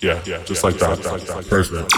Yeah, just yeah, like just that. Like, just like that. Perfect.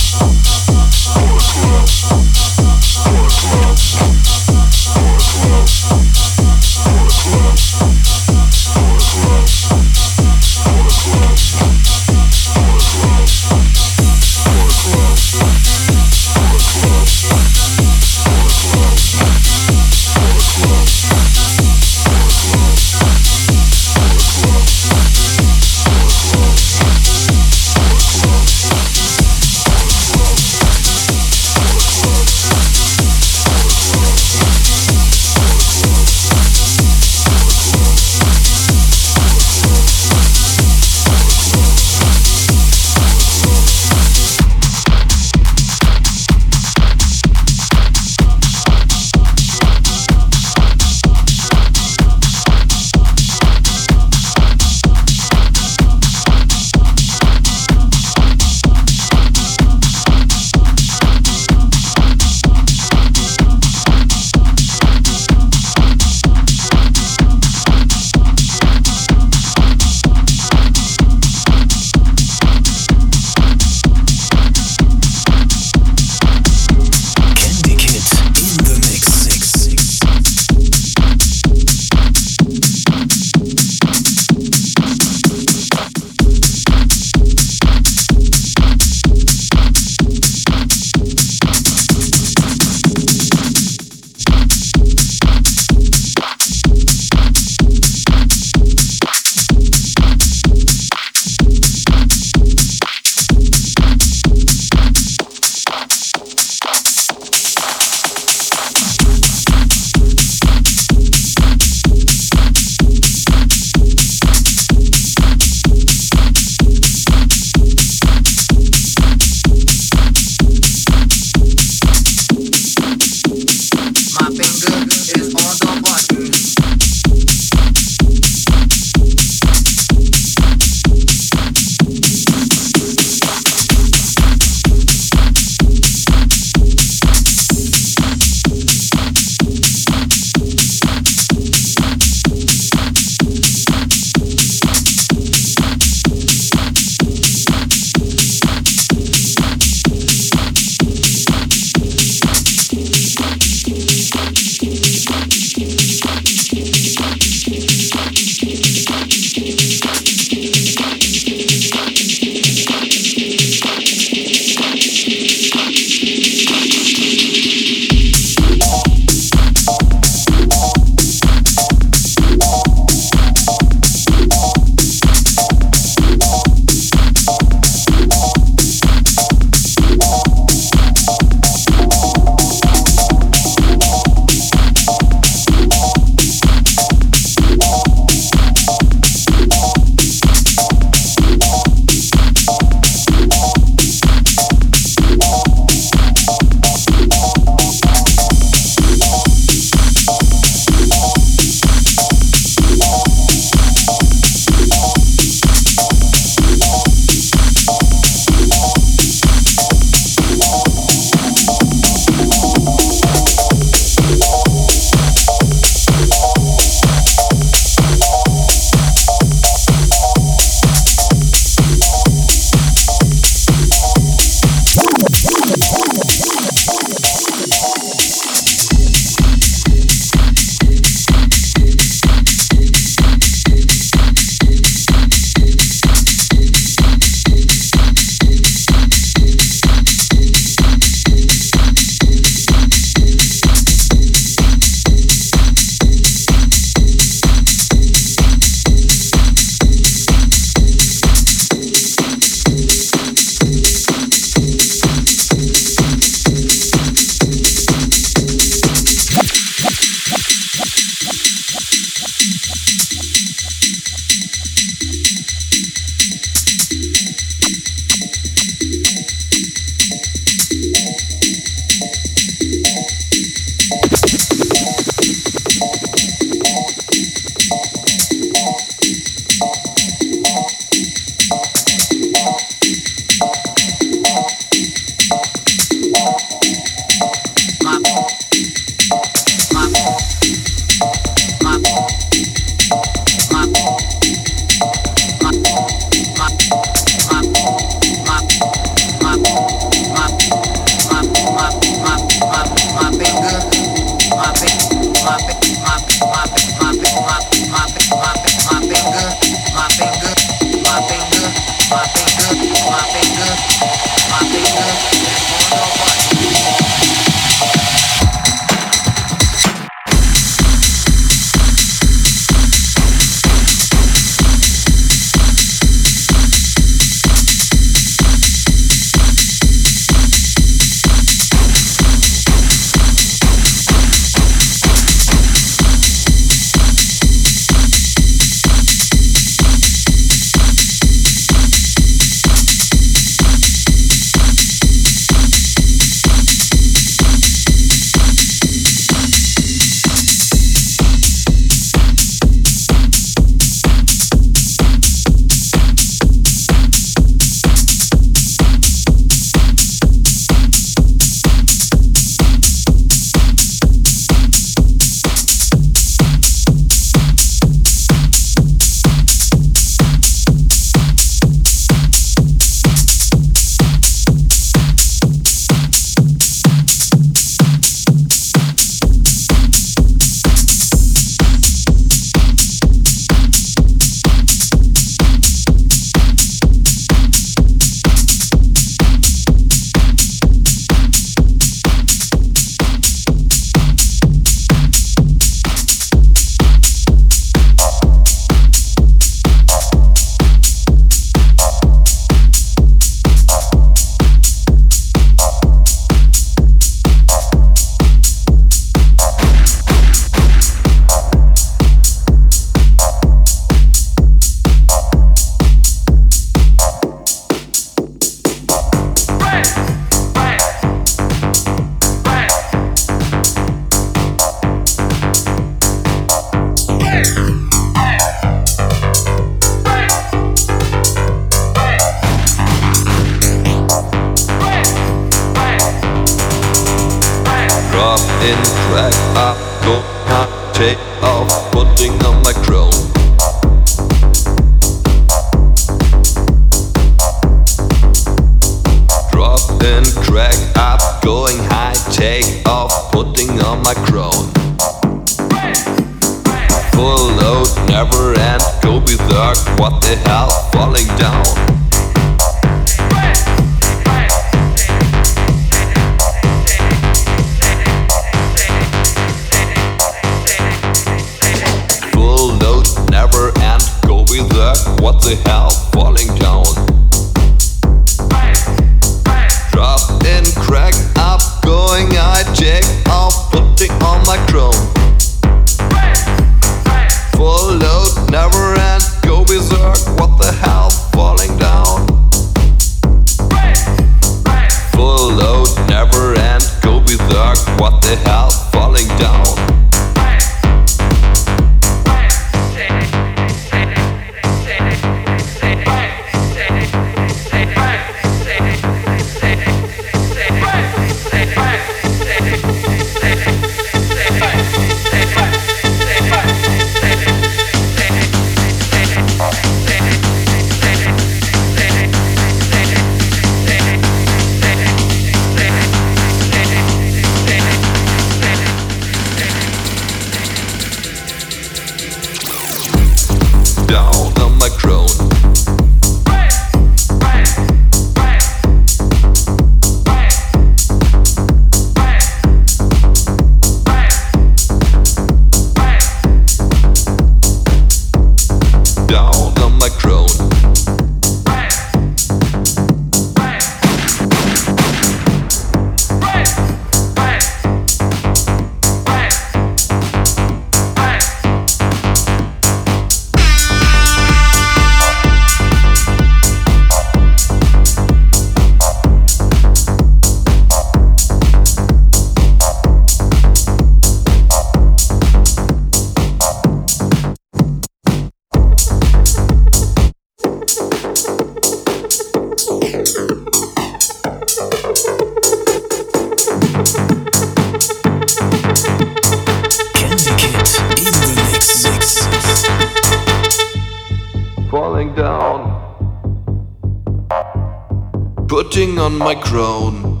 Putting on my crown.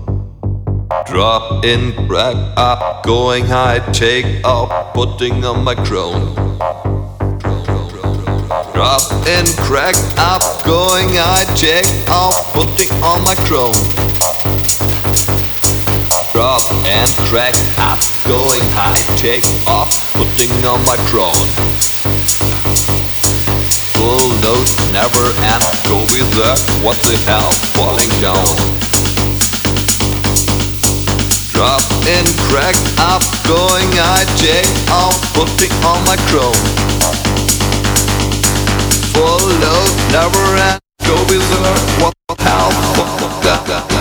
Drop in, crack up, going high, take off, putting on my crown. Drop in, crack up, going high, take off, putting on my crown. Drop and crack up, going high, take off, putting on my crown. Load, never end, go with that, what the hell, falling down. Drop in, crack up, going high, take off, putting on my chrome. Full load, never end, go with that, what the hell, falling down.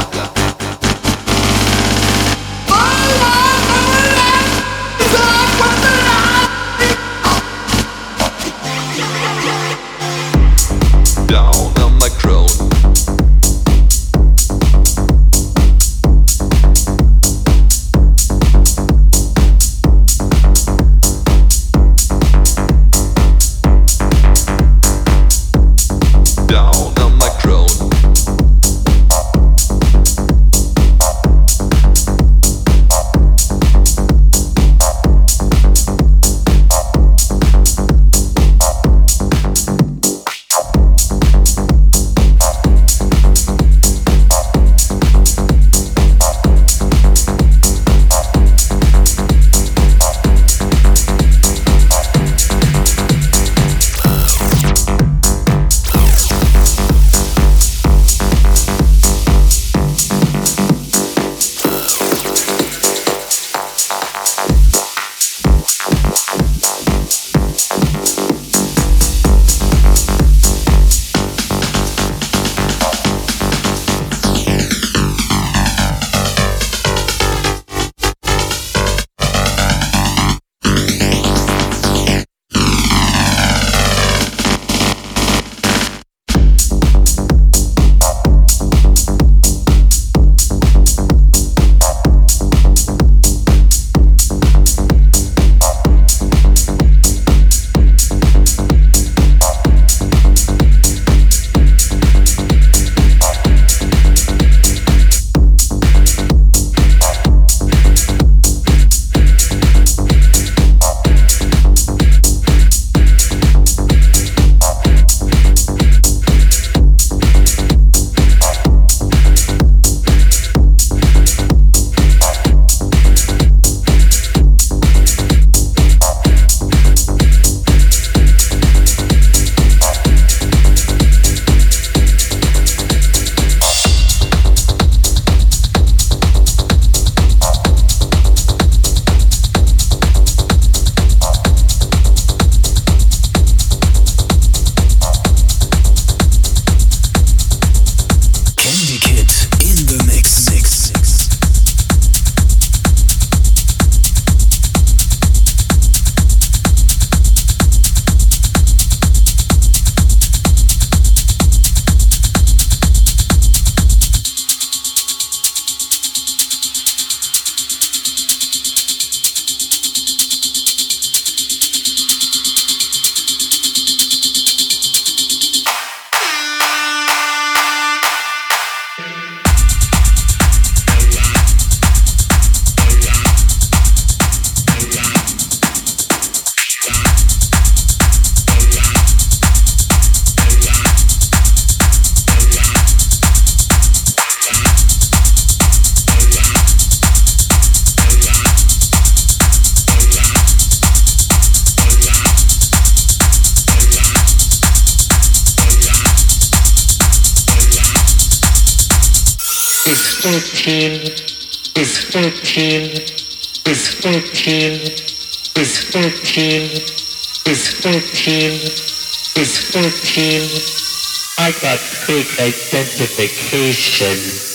13, is 13, is 13. I got fake identification.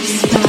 Stop.